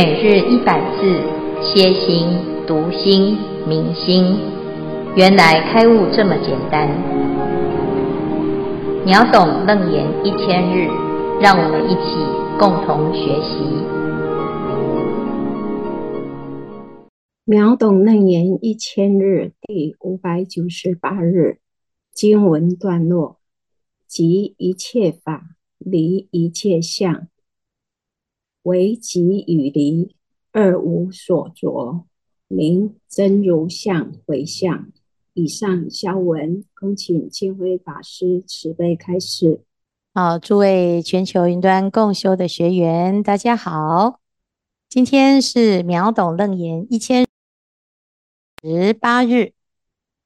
每日一百字，歇心、读心、明心，原来开悟这么简单。秒懂楞严一千日，让我们一起共同学习。秒懂楞严一千日第五百九十八日经文段落：即一切法，离一切相。唯即与离二无所着，名真如相回向。以上消文，恭请清辉法师慈悲开示。好，诸位全球云端共修的学员，大家好。今天是秒懂楞严一千十八日，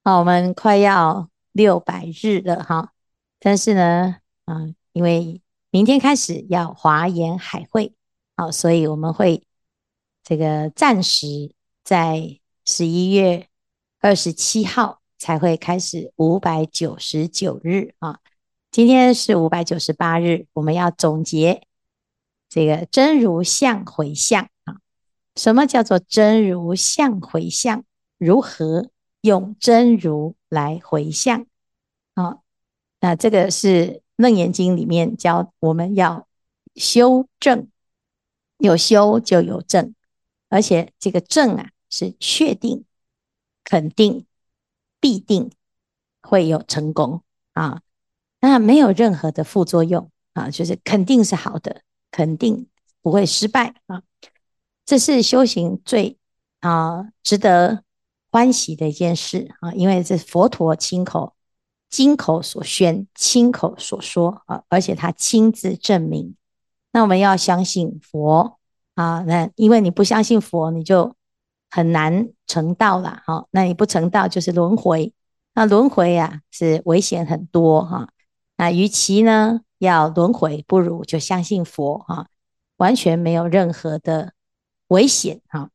好，我们快要六百日了哈。但是呢，嗯，因为明天开始要华严海会。好，所以我们会这个暂时在十一月二十七号才会开始五百九十九日啊。今天是五百九十八日，我们要总结这个真如相回向啊。什么叫做真如相回向？如何用真如来回向？啊，那这个是楞严经里面教我们要修正。有修就有证，而且这个证啊是确定、肯定、必定会有成功啊，那没有任何的副作用啊，就是肯定是好的，肯定不会失败啊，这是修行最啊值得欢喜的一件事啊，因为这佛陀亲口、亲口所宣、亲口所说啊，而且他亲自证明。那我们要相信佛啊，那因为你不相信佛，你就很难成道了。哈，那你不成道就是轮回，那轮回呀是危险很多哈。那与其呢要轮回，不如就相信佛哈，完全没有任何的危险哈。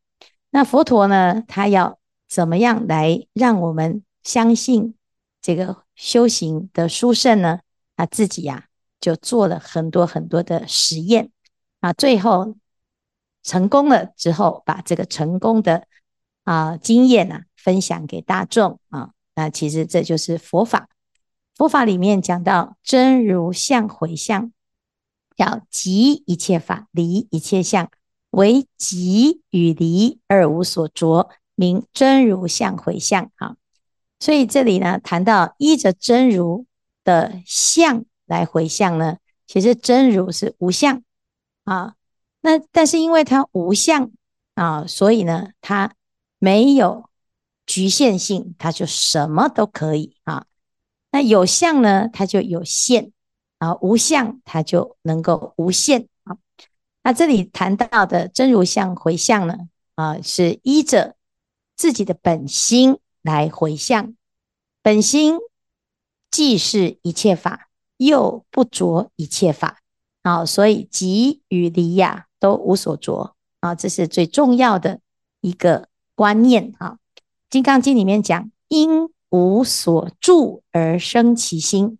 那佛陀呢，他要怎么样来让我们相信这个修行的殊胜呢？他自己呀就做了很多很多的实验。啊，最后成功了之后，把这个成功的啊经验啊分享给大众啊，那其实这就是佛法。佛法里面讲到真如相回向，要即一切法，离一切相，为即与离二无所着，名真如相回向。啊，所以这里呢谈到依着真如的相来回向呢，其实真如是无相。啊，那但是因为它无相啊，所以呢，它没有局限性，它就什么都可以啊。那有相呢，它就有限啊；无相，它就能够无限啊。那这里谈到的真如相回向呢，啊，是依着自己的本心来回向，本心既是一切法，又不着一切法。啊，所以即与离呀都无所着啊，这是最重要的一个观念啊。《金刚经》里面讲，应无所住而生其心，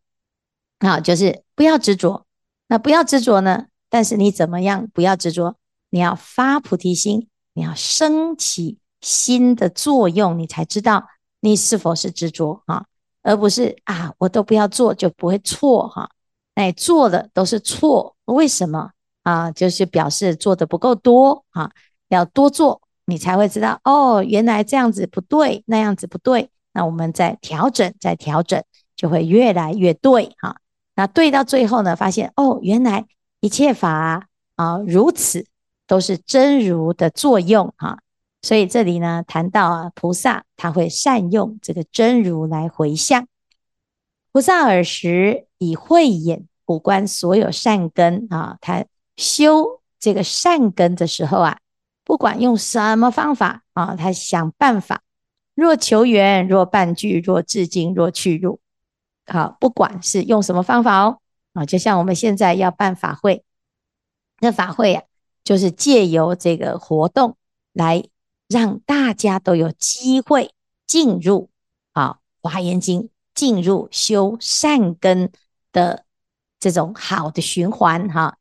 啊，就是不要执着。那不要执着呢？但是你怎么样不要执着？你要发菩提心，你要升起心的作用，你才知道你是否是执着啊，而不是啊，我都不要做就不会错哈。哎，做的都是错。为什么啊？就是表示做的不够多啊，要多做，你才会知道哦，原来这样子不对，那样子不对，那我们再调整，再调整，就会越来越对哈。那对到最后呢，发现哦，原来一切法啊如此，都是真如的作用哈。所以这里呢，谈到啊，菩萨他会善用这个真如来回向，菩萨尔时以慧眼。普观所有善根啊，他修这个善根的时候啊，不管用什么方法啊，他想办法，若求缘，若伴聚，若自净，若去入，好，不管是用什么方法哦，啊，就像我们现在要办法会，那法会啊，就是借由这个活动来让大家都有机会进入啊《华严经》，进入修善根的。这种好的循环哈，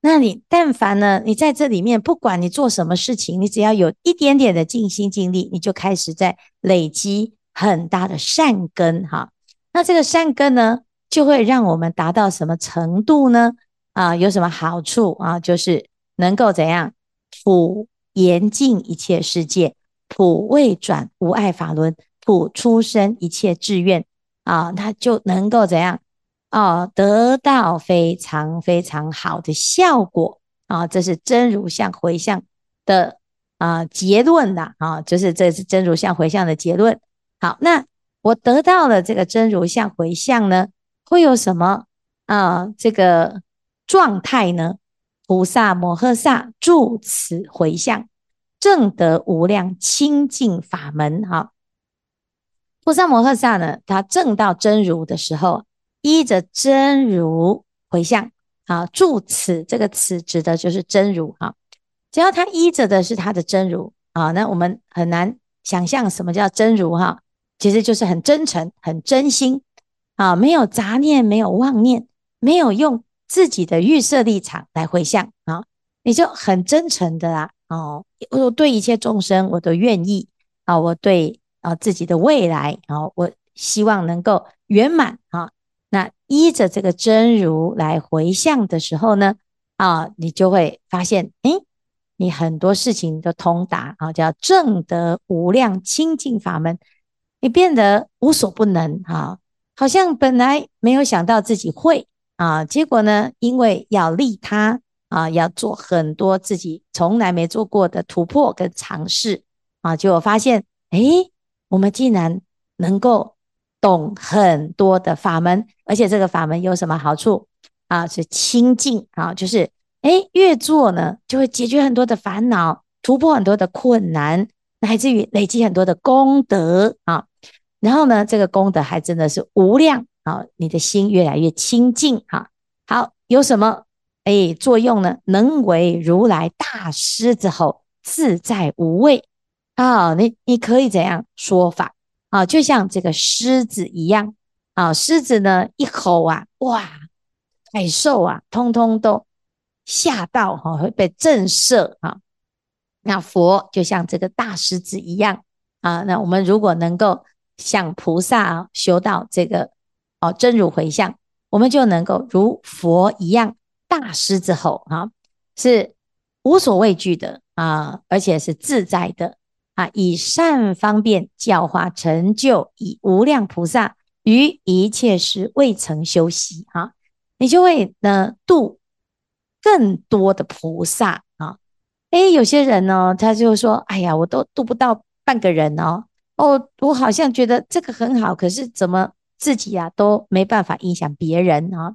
那你但凡呢，你在这里面，不管你做什么事情，你只要有一点点的尽心尽力，你就开始在累积很大的善根哈。那这个善根呢，就会让我们达到什么程度呢？啊，有什么好处啊？就是能够怎样普严净一切世界，普为转无碍法轮，普出生一切志愿啊，他就能够怎样？啊，得到非常非常好的效果啊！这是真如相回向的啊结论呐啊，就是这是真如相回向的结论。好，那我得到了这个真如相回向呢，会有什么啊？这个状态呢？菩萨摩诃萨住此回向，正得无量清净法门。哈，菩萨摩诃萨呢，他证到真如的时候。依着真如回向啊，住此这个此指的就是真如啊。只要他依着的是他的真如啊，那我们很难想象什么叫真如哈。其实就是很真诚、很真心啊，没有杂念、没有妄念，没有用自己的预设立场来回向啊，你就很真诚的啦哦。我对一切众生我都愿意啊，我对啊自己的未来啊，我希望能够圆满啊。那依着这个真如来回向的时候呢，啊，你就会发现，诶，你很多事情都通达啊，叫正得无量清净法门，你变得无所不能啊，好像本来没有想到自己会啊，结果呢，因为要利他啊，要做很多自己从来没做过的突破跟尝试啊，结果发现，诶，我们竟然能够。懂很多的法门，而且这个法门有什么好处啊？是清净啊，就是诶，越做呢，就会解决很多的烦恼，突破很多的困难，乃至于累积很多的功德啊。然后呢，这个功德还真的是无量啊，你的心越来越清净哈。好，有什么诶作用呢？能为如来大狮子吼，自在无畏啊。你你可以怎样说法？啊，就像这个狮子一样啊，狮子呢一吼啊，哇，海兽啊，通通都吓到哈，会被震慑啊。那佛就像这个大狮子一样啊，那我们如果能够像菩萨啊修到这个哦真如回向，我们就能够如佛一样大狮子吼啊，是无所畏惧的啊，而且是自在的。啊，以善方便教化成就，以无量菩萨于一切时未曾休息啊，你就会呢度更多的菩萨啊。诶，有些人呢，他就说：“哎呀，我都度不到半个人哦。哦，我好像觉得这个很好，可是怎么自己呀都没办法影响别人啊？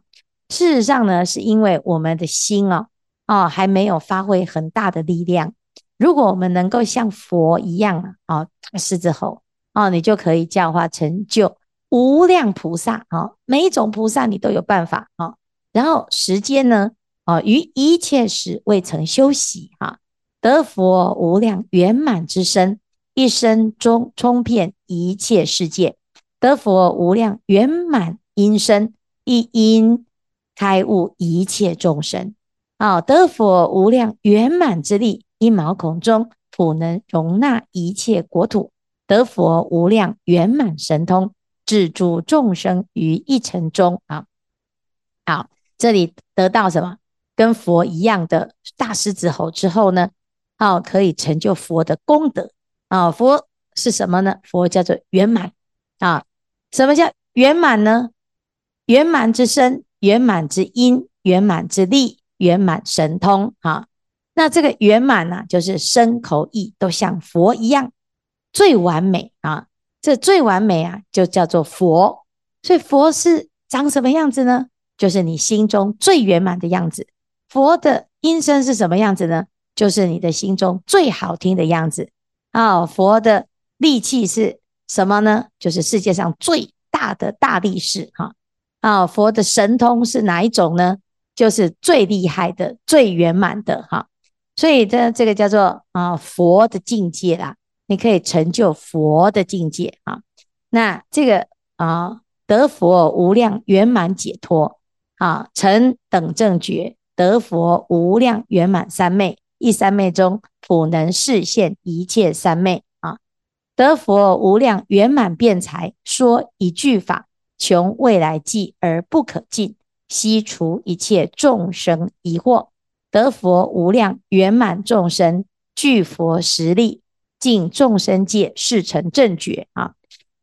事实上呢，是因为我们的心啊啊还没有发挥很大的力量。”如果我们能够像佛一样啊，啊，狮子吼啊，你就可以教化成就无量菩萨啊，每一种菩萨你都有办法啊。然后时间呢，啊，于一切时未曾休息啊，得佛无量圆满之身，一生中充遍一切世界，得佛无量圆满音声，一音开悟一切众生啊，得佛无量圆满之力。一毛孔中，普能容纳一切国土，得佛无量圆满神通，至诸众生于一尘中啊！好，这里得到什么？跟佛一样的大狮子吼之后呢？好，可以成就佛的功德啊！佛是什么呢？佛叫做圆满啊！什么叫圆满呢？圆满之身，圆满之音，圆满之力，圆满神通啊！那这个圆满呢，就是身口意都像佛一样最完美啊！这最完美啊，就叫做佛。所以佛是长什么样子呢？就是你心中最圆满的样子。佛的音声是什么样子呢？就是你的心中最好听的样子啊！佛的力气是什么呢？就是世界上最大的大力士哈！啊，佛的神通是哪一种呢？就是最厉害的、最圆满的哈！所以这这个叫做啊佛的境界啦，你可以成就佛的境界啊。那这个啊得佛无量圆满解脱啊，成等正觉得佛无量圆满三昧，一三昧中普能示现一切三昧！得佛无量圆满辩才，说一句法，穷未来际而不可尽，悉除一切众生疑惑。得佛无量圆满众生具佛实力，尽众生界事成正觉啊！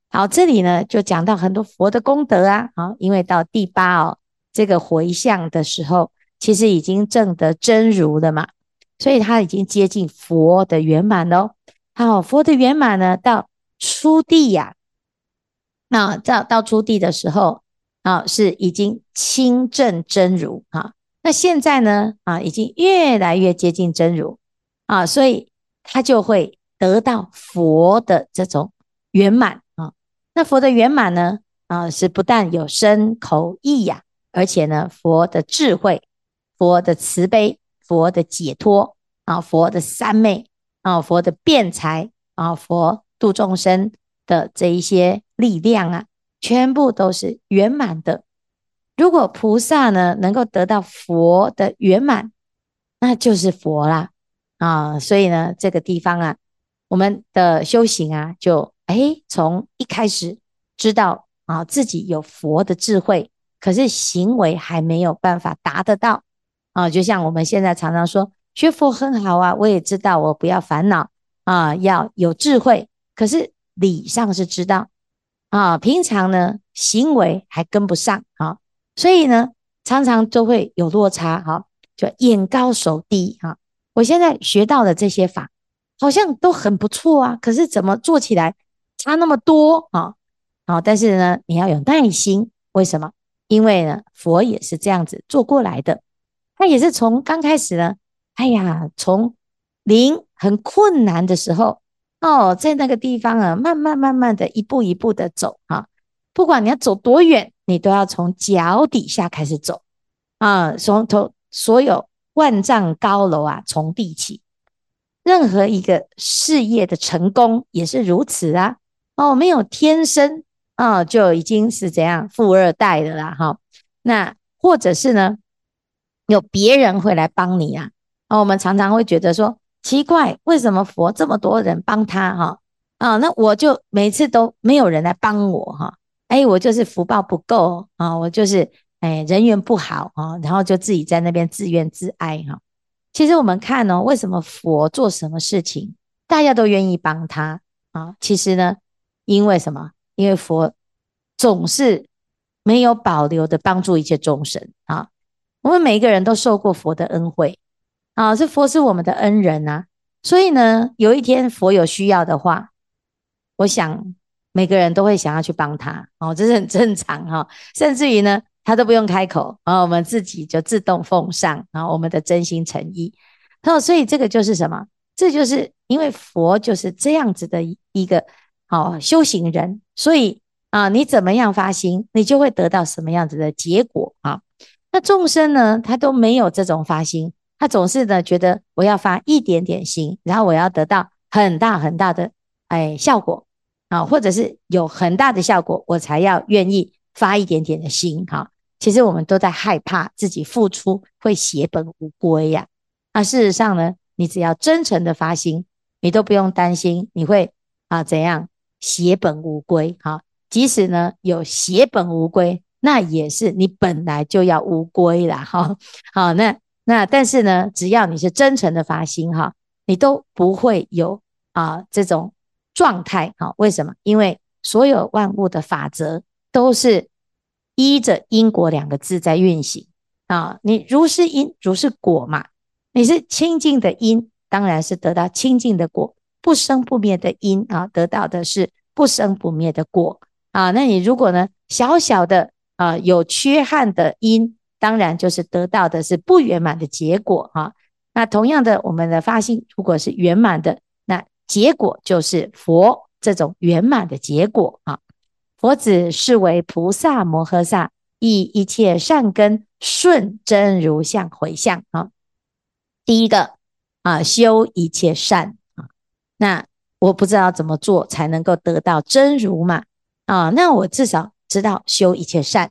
好，这里呢就讲到很多佛的功德啊，好，因为到第八哦，这个回向的时候，其实已经证得真如了嘛，所以他已经接近佛的圆满喽。好，佛的圆满呢，到初地呀、啊。那到到初地的时候啊，是已经亲证真如啊。那现在呢啊，已经越来越接近真如啊，所以他就会得到佛的这种圆满啊。那佛的圆满呢啊，是不但有身口意呀，而且呢，佛的智慧、佛的慈悲、佛的解脱啊，佛的三昧啊，佛的辩才啊，佛度众生的这一些。力量啊，全部都是圆满的。如果菩萨呢能够得到佛的圆满，那就是佛啦啊！所以呢，这个地方啊，我们的修行啊，就诶从一开始知道啊自己有佛的智慧，可是行为还没有办法达得到啊。就像我们现在常常说学佛很好啊，我也知道我不要烦恼啊，要有智慧，可是理上是知道。啊，平常呢行为还跟不上啊，所以呢常常都会有落差哈，就眼高手低哈。我现在学到的这些法好像都很不错啊，可是怎么做起来差那么多啊？啊，但是呢你要有耐心，为什么？因为呢佛也是这样子做过来的，他也是从刚开始呢，哎呀，从零很困难的时候。哦，在那个地方啊，慢慢慢慢的一步一步的走啊，不管你要走多远，你都要从脚底下开始走啊，从头所有万丈高楼啊，从地起。任何一个事业的成功也是如此啊。哦，没有天生啊，就已经是怎样富二代的啦哈。那或者是呢，有别人会来帮你啊。啊，我们常常会觉得说。奇怪，为什么佛这么多人帮他哈？啊，那我就每次都没有人来帮我哈。哎，我就是福报不够啊，我就是哎人缘不好啊，然后就自己在那边自怨自哀哈。其实我们看哦，为什么佛做什么事情，大家都愿意帮他啊？其实呢，因为什么？因为佛总是没有保留的帮助一切众生啊。我们每一个人都受过佛的恩惠。啊，这佛是我们的恩人呐，所以呢，有一天佛有需要的话，我想每个人都会想要去帮他哦，这是很正常哈。甚至于呢，他都不用开口，然后我们自己就自动奉上，然后我们的真心诚意。哦，所以这个就是什么？这就是因为佛就是这样子的一个好修行人，所以啊，你怎么样发心，你就会得到什么样子的结果啊。那众生呢，他都没有这种发心。他总是呢觉得我要发一点点心，然后我要得到很大很大的哎效果啊，或者是有很大的效果，我才要愿意发一点点的心哈。其实我们都在害怕自己付出会血本无归呀。那事实上呢，你只要真诚的发心，你都不用担心你会啊怎样血本无归哈。即使呢有血本无归，那也是你本来就要无归啦哈。好，那。那但是呢，只要你是真诚的发心哈，你都不会有啊这种状态哈。为什么？因为所有万物的法则都是依着因果两个字在运行啊。你如是因，如是果嘛。你是清净的因，当然是得到清净的果；不生不灭的因啊，得到的是不生不灭的果啊。那你如果呢，小小的啊有缺憾的因。当然，就是得到的是不圆满的结果哈。那同样的，我们的发心如果是圆满的，那结果就是佛这种圆满的结果啊。佛子是为菩萨摩诃萨，以一切善根顺真如相回向啊。第一个啊，修一切善啊。那我不知道怎么做才能够得到真如嘛啊？那我至少知道修一切善。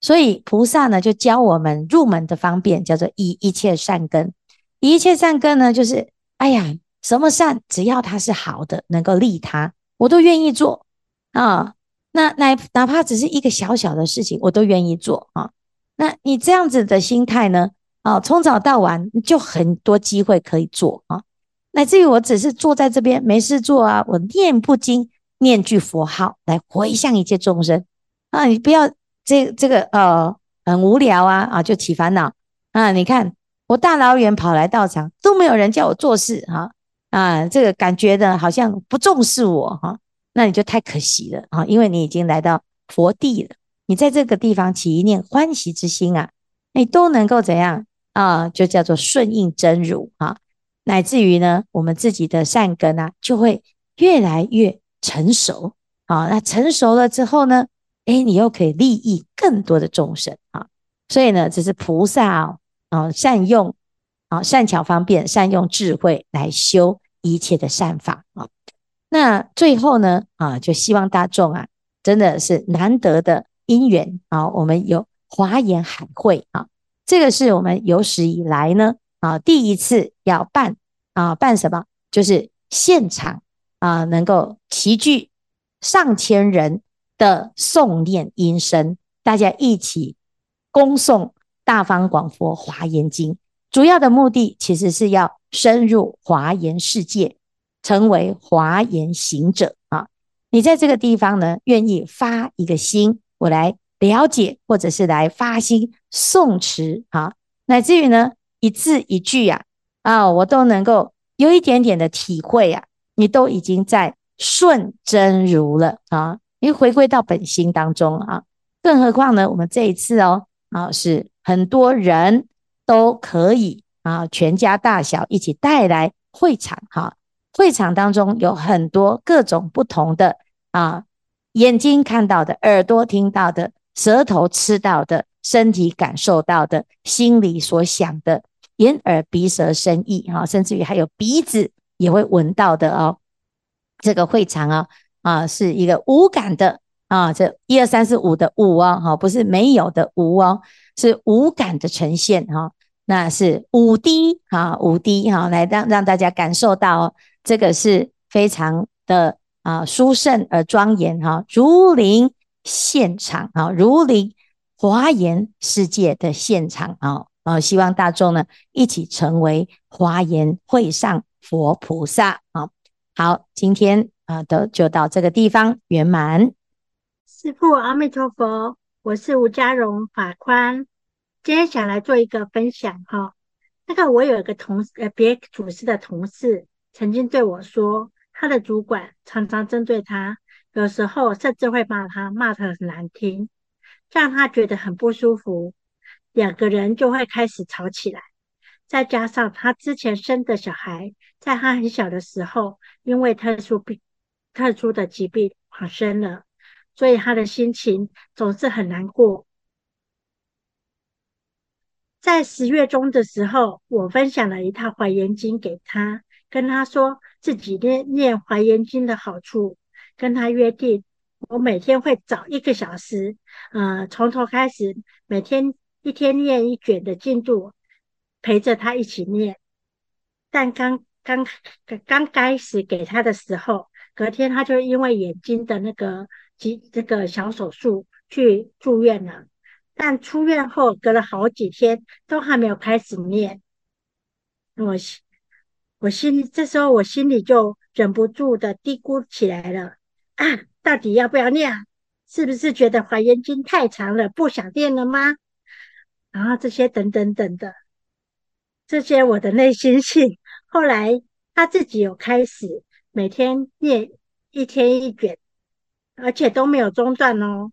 所以菩萨呢，就教我们入门的方便，叫做以一切善根。以一切善根呢，就是哎呀，什么善，只要它是好的，能够利他，我都愿意做啊。那哪哪怕只是一个小小的事情，我都愿意做啊。那你这样子的心态呢，啊，从早到晚就很多机会可以做啊。乃至于我只是坐在这边没事做啊，我念不经，念句佛号来回向一切众生啊。你不要。这这个呃很无聊啊啊就起烦恼啊！你看我大老远跑来道场都没有人叫我做事哈啊，啊，这个感觉呢好像不重视我哈，那你就太可惜了啊！因为你已经来到佛地了，你在这个地方起一念欢喜之心啊，你都能够怎样啊？就叫做顺应真如啊，乃至于呢，我们自己的善根啊就会越来越成熟啊。那成熟了之后呢？哎，你又可以利益更多的众生啊！所以呢，这是菩萨啊，啊，善用啊，善巧方便，善用智慧来修一切的善法啊。那最后呢，啊，就希望大众啊，真的是难得的因缘啊，我们有华严海会啊，这个是我们有史以来呢啊，第一次要办啊，办什么？就是现场啊，能够齐聚上千人。的诵念音声，大家一起恭诵大方广佛华严经，主要的目的其实是要深入华严世界，成为华严行者啊！你在这个地方呢，愿意发一个心，我来了解，或者是来发心诵持啊，乃至于呢，一字一句呀，啊，我都能够有一点点的体会啊，你都已经在顺真如了啊！因为回归到本心当中啊，更何况呢？我们这一次哦啊，是很多人都可以啊，全家大小一起带来会场哈。会场当中有很多各种不同的啊，眼睛看到的，耳朵听到的，舌头吃到的，身体感受到的，心里所想的，眼耳鼻舌身意哈，甚至于还有鼻子也会闻到的哦。这个会场啊。啊，是一个无感的啊，这一二三四五的五哦，哈，不是没有的无哦，是无感的呈现哈，那是五滴哈，五滴哈，来让让大家感受到这个是非常的啊殊胜而庄严哈，如临现场啊，如临华严世界的现场啊，啊，希望大众呢一起成为华严会上佛菩萨啊，好，今天。啊，都就到这个地方圆满。师父阿弥陀佛，我是吴家荣法宽，今天想来做一个分享哈。那个我有一个同事，呃，别组织的同事曾经对我说，他的主管常常针对他，有时候甚至会骂他，骂他很难听，让他觉得很不舒服，两个人就会开始吵起来。再加上他之前生的小孩，在他很小的时候，因为特殊病。特殊的疾病发生了，所以他的心情总是很难过。在十月中的时候，我分享了一套《华严经》给他，跟他说自己念念《华严经》的好处，跟他约定，我每天会早一个小时，呃，从头开始，每天一天念一卷的进度，陪着他一起念。但刚刚刚开始给他的时候，隔天他就因为眼睛的那个几这个小手术去住院了，但出院后隔了好几天都还没有开始念。我心我心里这时候我心里就忍不住的嘀咕起来了啊，到底要不要念？是不是觉得华严经太长了不想念了吗？然后这些等等等的这些我的内心戏，后来他自己有开始。每天念一天一卷，而且都没有中断哦。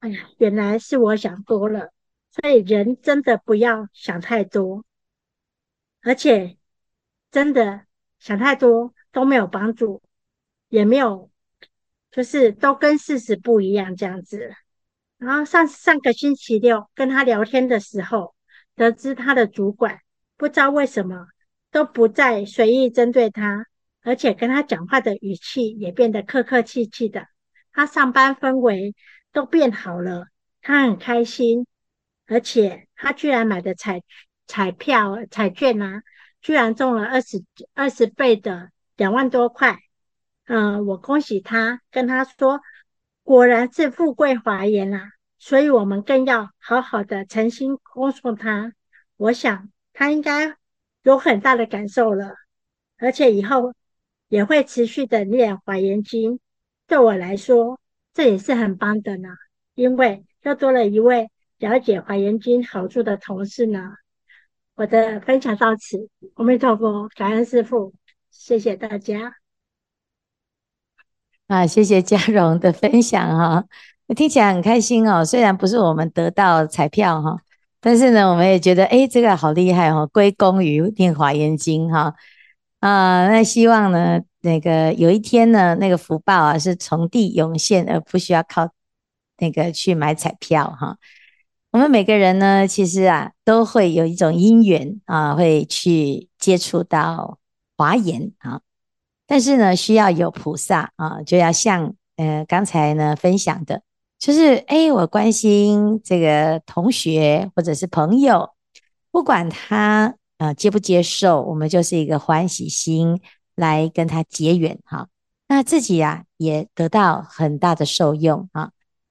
哎呀，原来是我想多了，所以人真的不要想太多，而且真的想太多都没有帮助，也没有，就是都跟事实不一样这样子。然后上上个星期六跟他聊天的时候，得知他的主管不知道为什么。都不再随意针对他，而且跟他讲话的语气也变得客客气气的。他上班氛围都变好了，他很开心，而且他居然买的彩彩票彩券啊，居然中了二十二十倍的两万多块。嗯、我恭喜他，跟他说，果然是富贵华颜啊，所以我们更要好好的诚心恭送他。我想他应该有很大的感受了，而且以后也会持续的念华严经。对我来说，这也是很棒的呢，因为又多了一位了解华严经好处的同事呢。我的分享到此，阿弥陀佛，感恩师父，谢谢大家。啊，谢谢嘉荣的分享哈，听起来很开心哦。虽然不是我们得到彩票哈。但是呢，我们也觉得，哎，这个好厉害哦，归功于念华严经哈啊。那希望呢，那个有一天呢，那个福报啊是从地涌现，而不需要靠那个去买彩票哈。我们每个人呢，其实啊，都会有一种因缘啊，会去接触到华严啊。但是呢，需要有菩萨啊，就要像呃刚才呢分享的。就是哎，我关心这个同学或者是朋友，不管他呃接不接受，我们就是一个欢喜心来跟他结缘哈。那自己呀也得到很大的受用啊。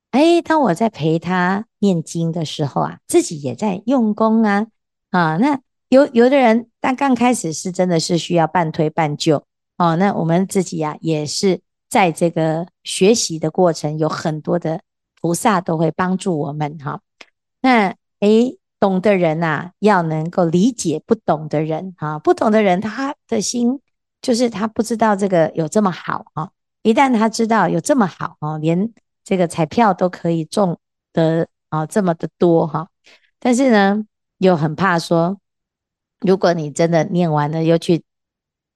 哎，当我在陪他念经的时候啊，自己也在用功啊啊。那有有的人，但刚开始是真的是需要半推半就哦。那我们自己呀也是在这个学习的过程，有很多的。菩萨都会帮助我们哈，那诶，懂的人呐、啊，要能够理解不懂的人哈，不懂的人他的心就是他不知道这个有这么好哈，一旦他知道有这么好哦，连这个彩票都可以中得啊这么的多哈，但是呢，又很怕说，如果你真的念完了又去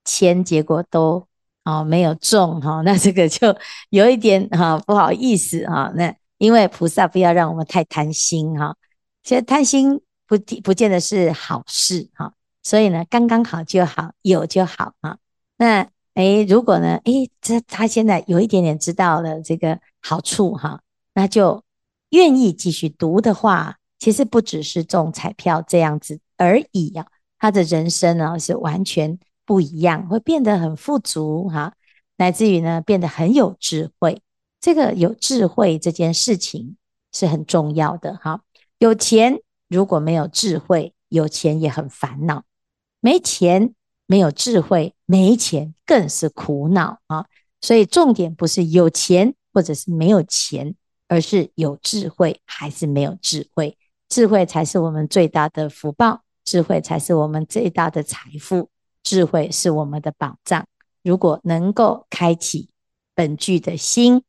签，结果都啊没有中哈，那这个就有一点哈不好意思哈，那。因为菩萨不要让我们太贪心哈，其实贪心不不见得是好事哈，所以呢，刚刚好就好，有就好啊。那诶，如果呢，诶，这他现在有一点点知道了这个好处哈，那就愿意继续读的话，其实不只是中彩票这样子而已呀，他的人生呢是完全不一样，会变得很富足哈，乃至于呢变得很有智慧。这个有智慧这件事情是很重要的哈。有钱如果没有智慧，有钱也很烦恼；没钱没有智慧，没钱更是苦恼啊。所以重点不是有钱或者是没有钱，而是有智慧还是没有智慧。智慧才是我们最大的福报，智慧才是我们最大的财富，智慧是我们的宝藏。如果能够开启本具的心。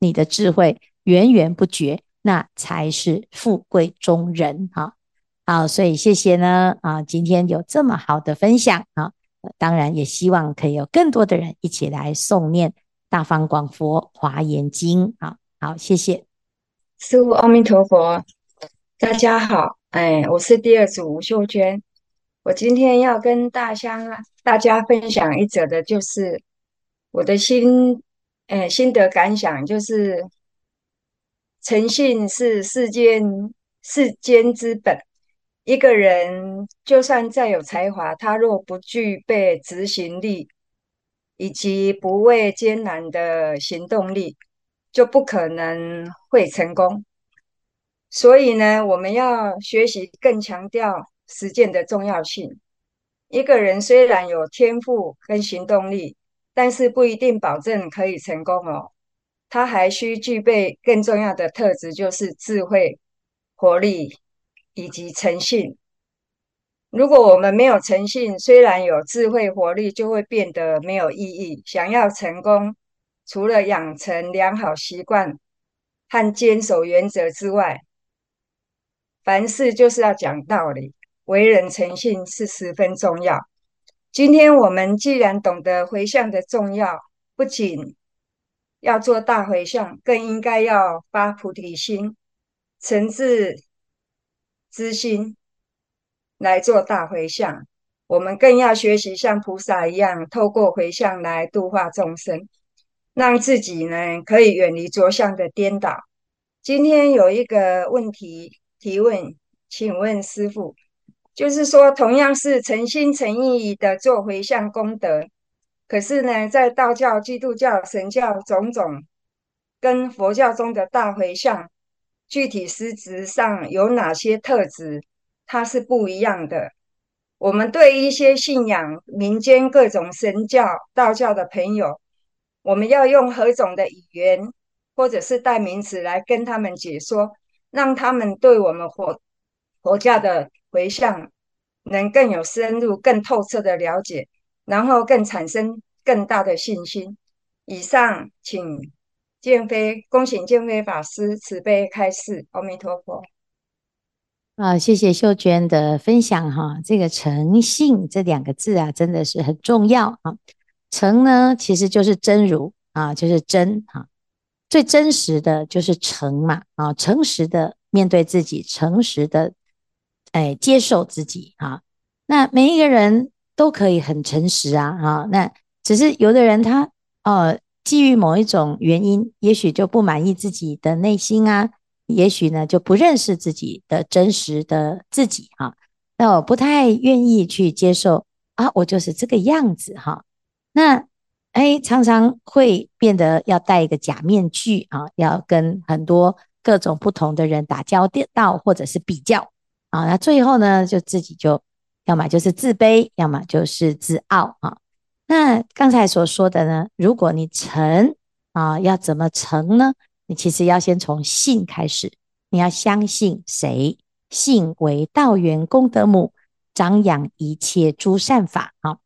你的智慧源源不绝，那才是富贵中人哈。好，所以谢谢呢啊，今天有这么好的分享啊，当然也希望可以有更多的人一起来诵念《大方广佛华严经》啊。好，谢谢师父，阿弥陀佛，大家好，哎，我是第二组吴秀娟，我今天要跟大家大家分享一则的，就是我的心。哎，心得感想就是，诚信是世间世间之本。一个人就算再有才华，他若不具备执行力，以及不畏艰难的行动力，就不可能会成功。所以呢，我们要学习更强调实践的重要性。一个人虽然有天赋跟行动力，但是不一定保证可以成功哦，他还需具备更重要的特质，就是智慧、活力以及诚信。如果我们没有诚信，虽然有智慧、活力，就会变得没有意义。想要成功，除了养成良好习惯和坚守原则之外，凡事就是要讲道理，为人诚信是十分重要。今天我们既然懂得回向的重要，不仅要做大回向，更应该要发菩提心、诚挚之心来做大回向。我们更要学习像菩萨一样，透过回向来度化众生，让自己呢可以远离着相的颠倒，今天有一个问题提问，请问师父，就是说同样是诚心诚意的做回向功德，可是呢，在道教、基督教、神教种种跟佛教中的大回向，具体实质上有哪些特质，它是不一样的。我们对一些信仰民间各种神教、道教的朋友，我们要用何种的语言或者是代名词来跟他们解说，让他们对我们佛佛教的回向能更有深入、更透彻的了解，然后更产生更大的信心。以上，请建飞，恭请建飞法师慈悲开示。阿弥陀佛。啊，谢谢秀娟的分享哈。这个诚信这两个字啊，真的是很重要啊。诚呢，其实就是真如啊，就是真哈。最真实的就是诚嘛啊，诚实的面对自己，诚实的哎接受自己哈。那每一个人都可以很诚实啊啊。那只是有的人他呃，基于某一种原因，也许就不满意自己的内心啊。也许呢，就不认识自己的真实的自己哈，那我不太愿意去接受啊，我就是这个样子哈。那哎，常常会变得要戴一个假面具啊，要跟很多各种不同的人打交道，或者是比较啊。那最后呢，就自己就要么就是自卑，要么就是自傲啊。那刚才所说的呢，如果你诚啊，要怎么诚呢？你其实要先从信开始，你要相信谁？信为道源功德母，长养一切诸善法。啊，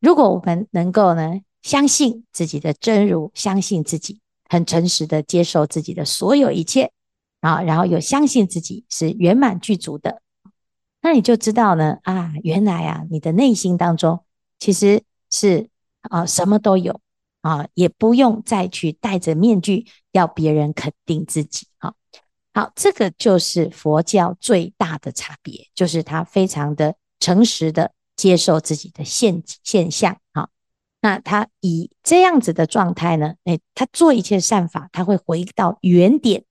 如果我们能够呢，相信自己的真如，相信自己很诚实的接受自己的所有一切啊，然后又相信自己是圆满具足的，那你就知道呢啊，原来啊，你的内心当中其实是啊，什么都有。啊，也不用再去戴着面具要别人肯定自己。啊，好，这个就是佛教最大的差别，就是他非常的诚实的接受自己的现现象。啊，那他以这样子的状态呢，哎，他做一切善法，他会回到原点，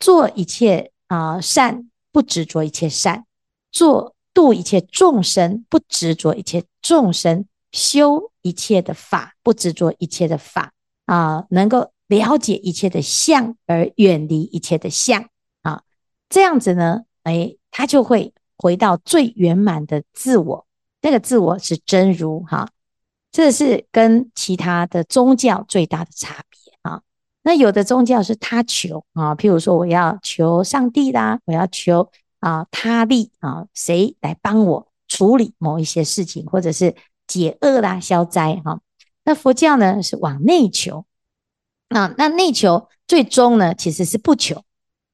做一切啊善，不执着一切善，做度一切众生，不执着一切众生。修一切的法，不执着一切的法啊，能够了解一切的相而远离一切的相啊，这样子呢，哎，他就会回到最圆满的自我，那个自我是真如哈、这是跟其他的宗教最大的差别啊。那有的宗教是他求啊，譬如说我要求上帝啦，我要求啊他力啊，谁来帮我处理某一些事情，或者是。解厄啦，消灾哈。那佛教呢是往内求啊，那内求最终呢其实是不求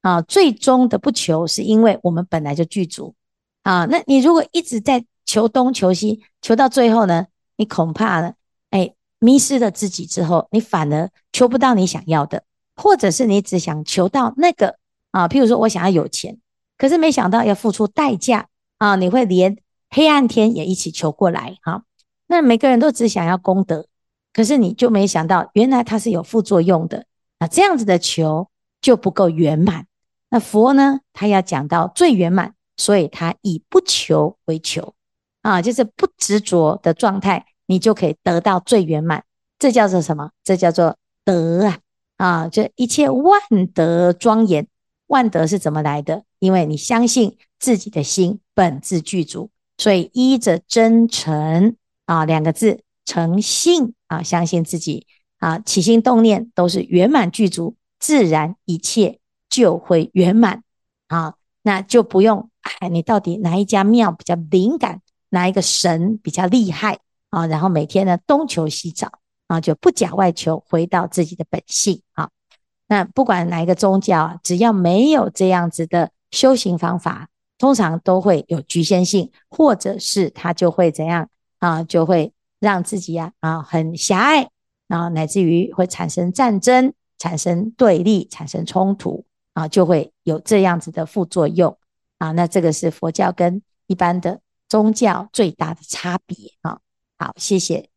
啊，最终的不求是因为我们本来就具足啊。那你如果一直在求东求西，求到最后呢，你恐怕呢，哎，迷失了自己之后，你反而求不到你想要的，或者是你只想求到那个啊，譬如说我想要有钱，可是没想到要付出代价啊，你会连黑暗天也一起求过来哈。那每个人都只想要功德，可是你就没想到，原来它是有副作用的。那这样子的求就不够圆满。那佛呢，他要讲到最圆满，所以他以不求为求啊，就是不执着的状态，你就可以得到最圆满。这叫做什么？这叫做德啊啊！这一切万德庄严，万德是怎么来的？因为你相信自己的心本自具足，所以依着真诚。啊，两个字，诚信啊，相信自己啊，起心动念都是圆满具足，自然一切就会圆满啊，那就不用哎，你到底哪一家庙比较灵感，哪一个神比较厉害啊？然后每天呢东求西找啊，就不假外求，回到自己的本性啊。那不管哪一个宗教啊，只要没有这样子的修行方法，通常都会有局限性，或者是他就会怎样？啊，就会让自己啊啊很狭隘，啊乃至于会产生战争、产生对立、产生冲突啊，就会有这样子的副作用啊。那这个是佛教跟一般的宗教最大的差别啊。好，谢谢。